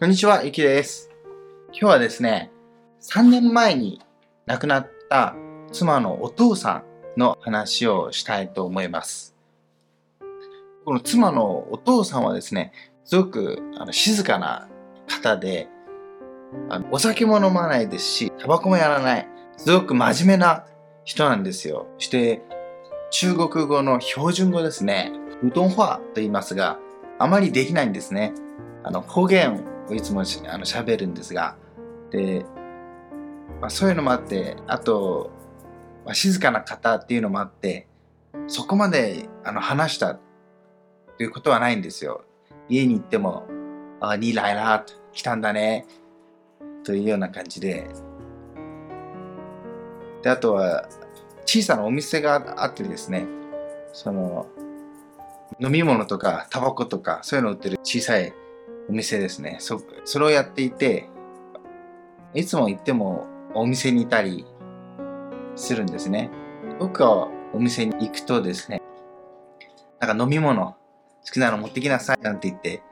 こんにちは、ゆきです。今日はですね、3年前に亡くなった妻のお父さんの話をしたいと思います。この妻のお父さんはですね、すごくあの静かな方であの、お酒も飲まないですし、タバコもやらない、すごく真面目な人なんですよ。そして、中国語の標準語ですね、うどん話と言いますが、あまりできないんですね。あの方言いつもあの喋るんですが、で、まあ、そういうのもあって、あと、まあ、静かな方っていうのもあって、そこまであの話したということはないんですよ。家に行っても、あ、に来ら、来たんだね、というような感じで。で、あとは、小さなお店があってですね、その、飲み物とかタバコとかそういうの売ってる小さいお店ですね。そ、それをやっていて、いつも行ってもお店にいたりするんですね。僕はお店に行くとですね、なんか飲み物好きなの持ってきなさいなんて言って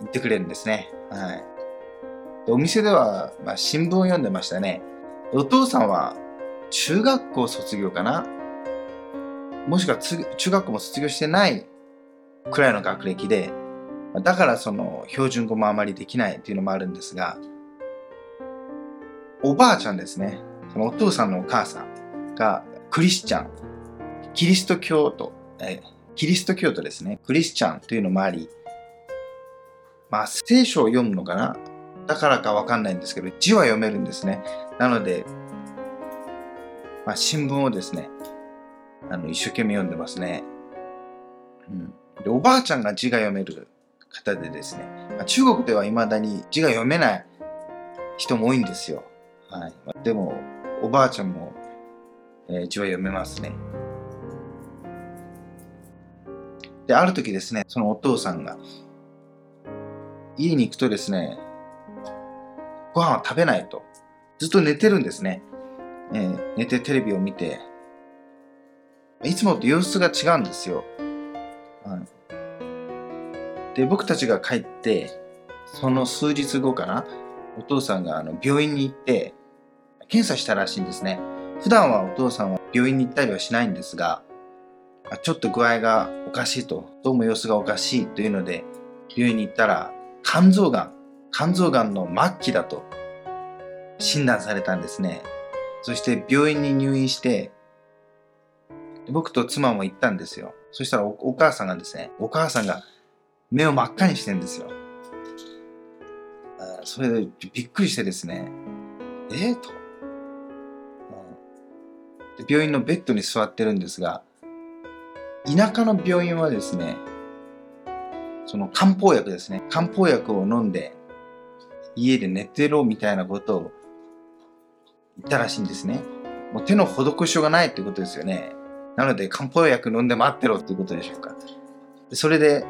言ってくれるんですね。はい。お店では、まあ、新聞を読んでましたね。お父さんは中学校卒業かな？もしくは中学校も卒業してないくらいの学歴で、だからその標準語もあまりできないっていうのもあるんですが、おばあちゃんですね。そのお父さんのお母さんがクリスチャン、キリスト教徒、えキリスト教徒ですね。クリスチャンというのもあり、まあ聖書を読むのかな？だからかわかんないんですけど、字は読めるんですね。なので、まあ、新聞をですね、あの一生懸命読んでますね。うん、でおばあちゃんが字が読める方でですね、ま、中国では未だに字が読めない人も多いんですよ。はい、でも、おばあちゃんも、えー、字は読めますね。で、ある時ですね、そのお父さんが、家に行くとですね、ご飯は食べないと。ずっと寝てるんですね。えー、寝てテレビを見て、いつもと様子が違うんですよ。はい、で、僕たちが帰って、その数日後かな、お父さんがあの病院に行って、検査したらしいんですね。普段はお父さんは病院に行ったりはしないんですが、ちょっと具合がおかしいと、どうも様子がおかしいというので、病院に行ったら、肝臓がん、肝臓がんの末期だと診断されたんですね。そして病院に入院して、僕と妻も行ったんですよ。そしたらお母さんがですね、お母さんが目を真っ赤にしてんですよ。それでびっくりしてですね、えー、と、で。病院のベッドに座ってるんですが、田舎の病院はですね、その漢方薬ですね、漢方薬を飲んで家で寝てろみたいなことを言ったらしいんですね。もう手の施しようがないってことですよね。なので漢方薬飲んで待ってろっていうことでしょうか。それで、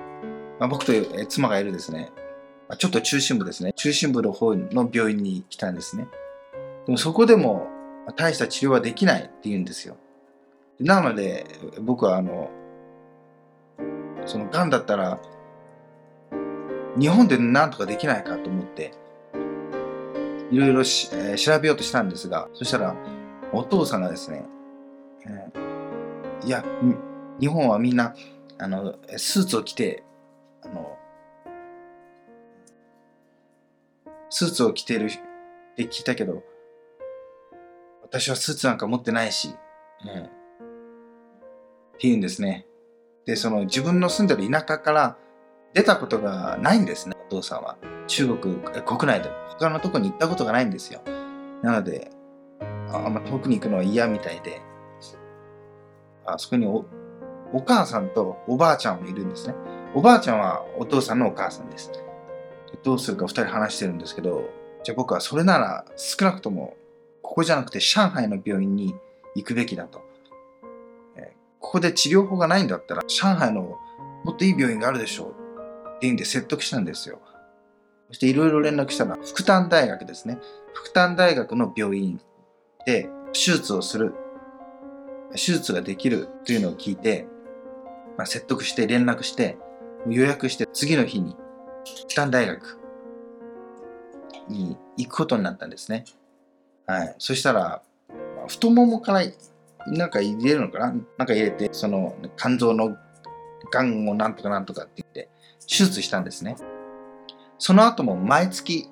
まあ、僕と妻がいるですね、ちょっと中心部ですね、中心部の方の病院に来たんですね。でもそこでも大した治療はできないって言うんですよ。なので僕はあの、その癌だったら日本で何とかできないかと思って、いろいろ、えー、調べようとしたんですが、そしたらお父さんがですね、えーいや、日本はみんな、あの、スーツを着て、スーツを着てるって聞いたけど、私はスーツなんか持ってないし、うん、って言うんですね。で、その自分の住んでる田舎から出たことがないんですね、お父さんは。中国国内で。他のとこに行ったことがないんですよ。なので、あんま遠くに行くのは嫌みたいで、あそこにおお母さんとおばあちゃんもいるんですね。おばあちゃんはお父さんのお母さんです。どうするか2人話してるんですけど、じゃあ僕はそれなら少なくともここじゃなくて上海の病院に行くべきだと。えここで治療法がないんだったら上海のもっといい病院があるでしょうっていうんで説得したんですよ。そしていろいろ連絡したら福旦大学ですね。福旦大学の病院で手術をする手術ができるというのを聞いて、まあ、説得して連絡して予約して次の日に北大学に行くことになったんですね。はい。そしたら、太ももからなんか入れるのかな？なんか入れて、その肝臓のがんをなんとかなんとかって言って、手術したんですね。その後も毎月、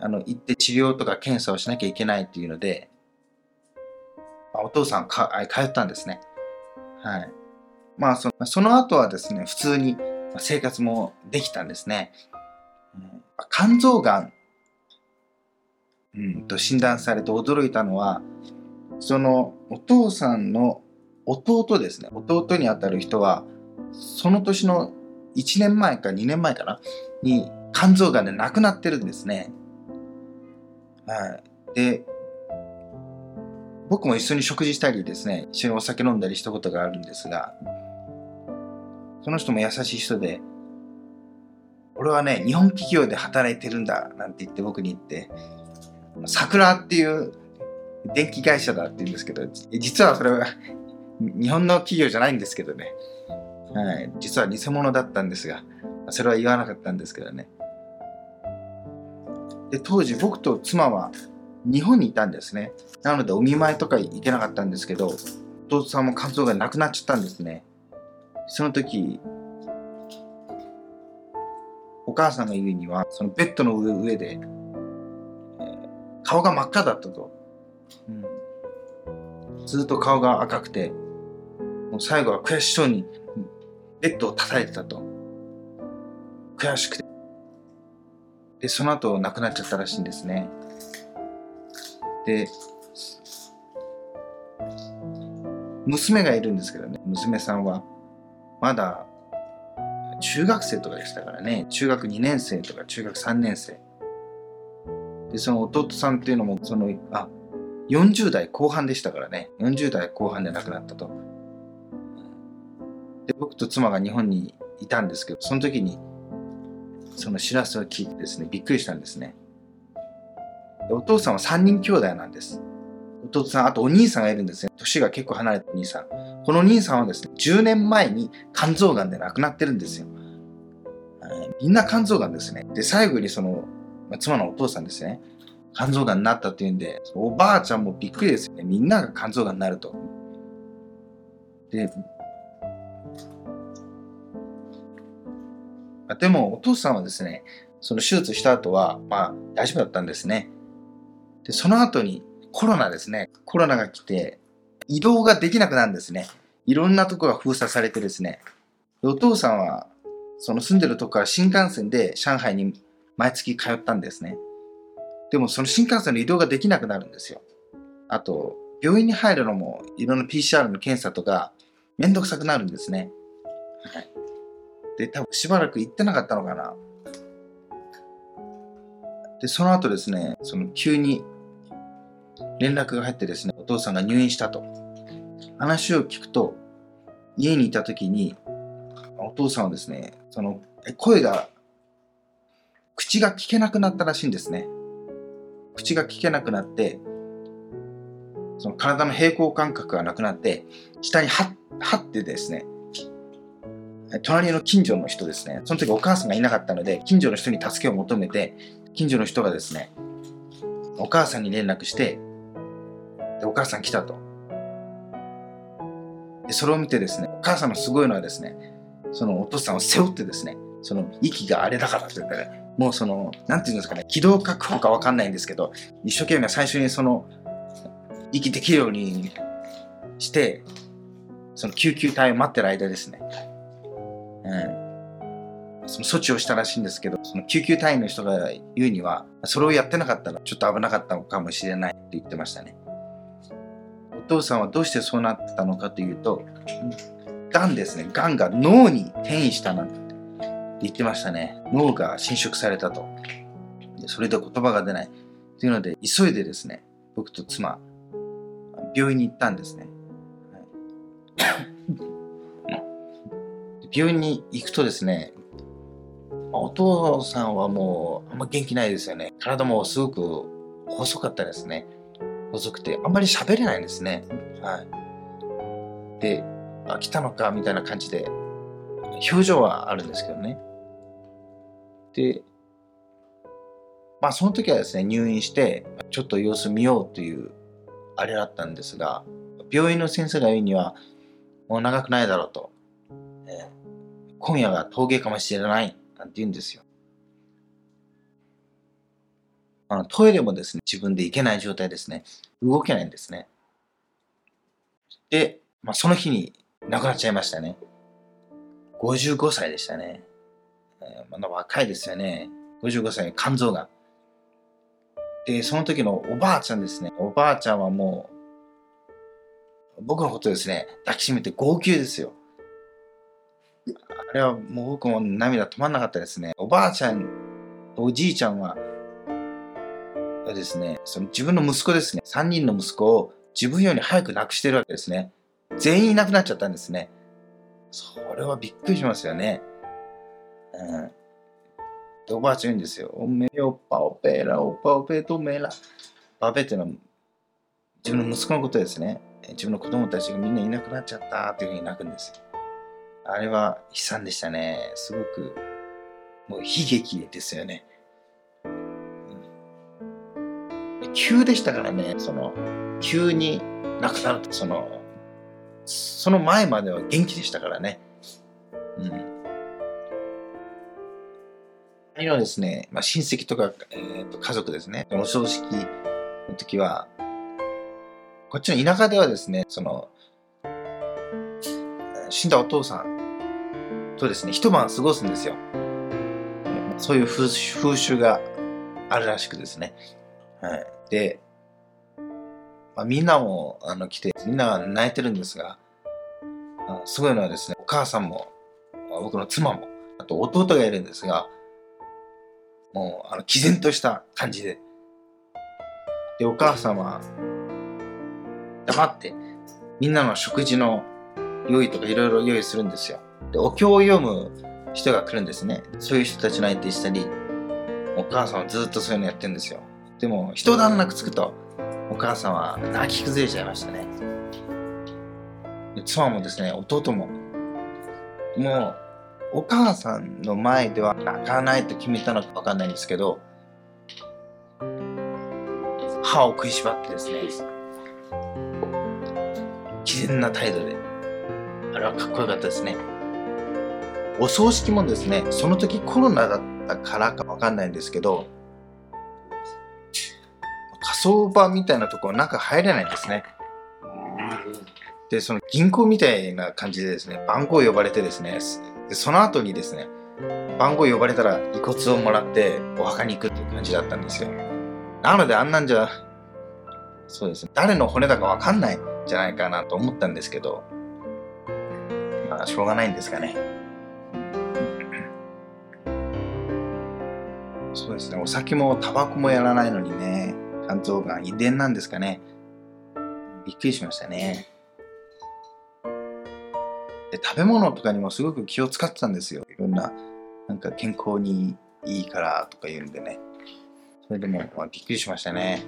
あの、行って治療とか検査をしなきゃいけないっていうので、まお父さんか通ったんですね。はい。まあその、その後はですね、普通に生活もできたんですね。うん、肝臓がん、うん、と診断されて驚いたのは、そのお父さんの弟ですね、弟にあたる人は、その年の1年前か2年前かな、に肝臓がんで亡くなってるんですね。はい。で、僕も一緒に食事したりですね、一緒にお酒飲んだりしたことがあるんですが、その人も優しい人で、俺はね、日本企業で働いてるんだ、なんて言って僕に言って、桜っていう電気会社だって言うんですけど、実はそれは 日本の企業じゃないんですけどね。はい。実は偽物だったんですが、それは言わなかったんですけどね。で、当時僕と妻は日本にいたんですね。なのでお見舞いとか行けなかったんですけど、弟さんも肝臓がなくなっちゃったんですね。その時、お母さんが言うには、そのベッドの上で、顔が真っ赤だったと。うん、ずっと顔が赤くて、もう最後は悔しそうにベッドを叩いてたと。悔しくて。で、その後亡くなっちゃったらしいんですね。で、娘がいるんですけどね、娘さんはまだ中学生とかでしたからね。中学2年生とか中学3年生。でその弟さんっていうのもそのあ40代後半でしたからね。40代後半で亡くなったと。で僕と妻が日本にいたんですけどその時にその知らせを聞いてですねびっくりしたんですね。でお父さんは3人兄弟なんです。弟さん、あとお兄さんがいるんですね。年が結構離れたお兄さん。この兄さんはですね、10年前に肝臓がんで亡くなってるんですよ。みんな肝臓がんですね。で、最後にその、まあ、妻のお父さんですね。肝臓がんになったっていうんで、おばあちゃんもびっくりですよね。みんなが肝臓がんになると。で、でもお父さんはですね、その手術した後は、まあ大丈夫だったんですね。で、その後にコロナですね。コロナが来て、移動ができなくなるんですね。いろんなとこが封鎖されてですね。お父さんは、その住んでるとこから新幹線で上海に毎月通ったんですね。でもその新幹線の移動ができなくなるんですよ。あと、病院に入るのもいろんな PCR の検査とかめんどくさくなるんですね。はい。で、多分しばらく行ってなかったのかな。で、その後ですね、その急に連絡が入ってですね、お父さんが入院したと。話を聞くと、家にいた時に、お父さんはですね、その声が、口が聞けなくなったらしいんですね。口が聞けなくなって、その体の平行感覚がなくなって、下にははってですね、隣の近所の人ですね、その時お母さんがいなかったので、近所の人に助けを求めて、近所の人がですね、お母さんに連絡して、で、お母さん来たと。で、それを見てですね、お母さんのすごいのはですね、そのお父さんを背負ってですね、その息があれだからって言ったら、もうその、なんていうんですかね、気道確保かわかんないんですけど、一生懸命最初にその、息できるようにして、その救急隊を待ってる間ですね、うん、その措置をしたらしいんですけど、その救急隊員の人が言うには、それをやってなかったらちょっと危なかったのかもしれないって言ってましたね。父さんはどうしてそうなったのかというと、がんですね。がんが脳に転移したなんて言ってましたね。脳が侵食されたと。それで言葉が出ない。というので、急いでですね、僕と妻、病院に行ったんですね。病院に行くとですね、お父さんはもうあんま元気ないですよね。体もすごく細かったですね。細くて、あんまり喋れないんですね。はい。で、あ、来たのかみたいな感じで、表情はあるんですけどね。で、まあその時はですね、入院して、ちょっと様子見ようというあれだったんですが、病院の先生が言うには、もう長くないだろうと。えー、今夜が峠かもしれないなんて言うんですよ。あのトイレもですね、自分で行けない状態ですね。動けないんですね。で、まあ、その日に亡くなっちゃいましたね。55歳でしたね。まだ若いですよね。55歳、肝臓が。で、その時のおばあちゃんですね。おばあちゃんはもう、僕のことですね、抱きしめて号泣ですよ。あれはもう僕も涙止まんなかったですね。おばあちゃんおじいちゃんは、ですね、その自分の息子ですね、3人の息子を自分より早く亡くしてるわけですね。全員いなくなっちゃったんですね。それはびっくりしますよね。うん。で、おばあちゃん言うんですよ。おめよ、パオペラ、おパオペトメラ。パペってのは自分の息子のことですね。自分の子供たちがみんないなくなっちゃったっていうふうに泣くんですよ。あれは悲惨でしたね。すごく、もう悲劇ですよね。急でしたからね、その、急に亡くなると、その、その前までは元気でしたからね。うん。兄はですね、まあ、親戚とか、えー、と家族ですね、お葬式の時は、こっちの田舎ではですね、その、死んだお父さんとですね、一晩過ごすんですよ。そういう風習があるらしくですね。はい。で、まあ、みんなもあの来て、みんなが泣いてるんですが、すごいのはですね、お母さんも、僕の妻も、あと弟がいるんですが、もう、あの、毅然とした感じで。で、お母さんは、黙って、みんなの食事の用意とかいろいろ用意するんですよ。で、お経を読む人が来るんですね。そういう人たちの相手したり、お母さんはずっとそういうのやってるんですよ。でも、一段落つくと、お母さんは泣き崩れちゃいましたね。妻もですね、弟も、もう、お母さんの前では泣かないと決めたのかわかんないんですけど、歯を食いしばってですね、毅然な態度で、あれはかっこよかったですね。お葬式もですね、その時コロナだったからかわかんないんですけど、火葬場みたいなところ中入れないんですね。で、その銀行みたいな感じでですね、番号呼ばれてですね、でその後にですね、番号呼ばれたら遺骨をもらってお墓に行くっていう感じだったんですよ。なのであんなんじゃ、そうですね、誰の骨だかわかんないんじゃないかなと思ったんですけど、まあ、しょうがないんですかね。そうですね、お酒もタバコもやらないのにね、肝臓がん遺伝なんですかね。びっくりしましたね。で食べ物とかにもすごく気を使ってたんですよ。いろんな、なんか健康にいいからとか言うんでね。それでも、まあ、びっくりしましたね。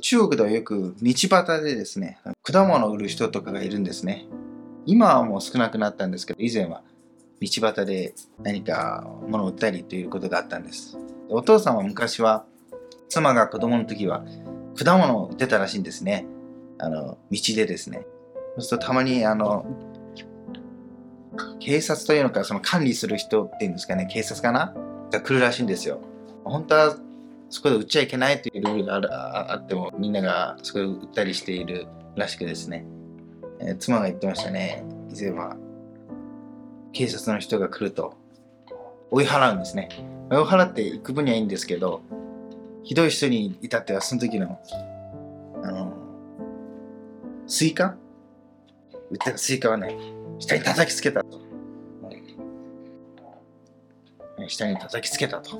中国ではよく道端でですね、果物を売る人とかがいるんですね。今はもう少なくなったんですけど、以前は道端で何か物を売ったりということがあったんです。お父さんは昔は妻が子供の時は果物を売ってたらしいんですね。あの、道でですね。そうするとたまにあの、警察というのか、その管理する人っていうんですかね、警察かな？が来るらしいんですよ。本当はそこで売っちゃいけないというルールがあっても、みんながそこで売ったりしているらしくですね。えー、妻が言ってましたね。以前は、警察の人が来ると、追い払うんですね。追い払っていく分にはいいんですけど、ひどい人に至ってはその時の、あの、スイカ？売ったスイカはね、下に叩きつけたと。下に叩きつけたと。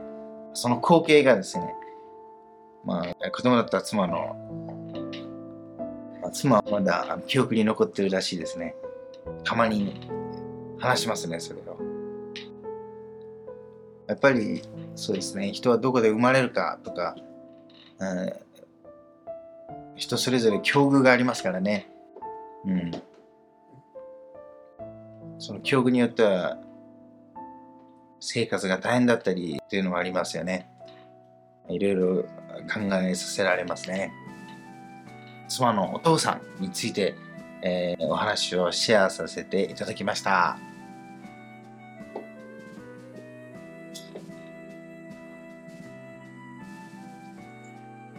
その光景がですね、まあ、子供だった妻の、妻はまだ記憶に残ってるらしいですね。たまに話しますね、それを。やっぱりそうですね人はどこで生まれるかとか、うん、人それぞれ境遇がありますからね、うん、その境遇によっては生活が大変だったりっていうのもありますよね。いろいろ考えさせられますね。妻のお父さんについて、えー、お話をシェアさせていただきました。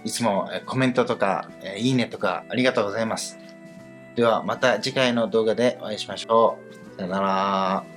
いつもコメントとか、いいねとかありがとうございます。ではまた次回の動画でお会いしましょう。さよなら。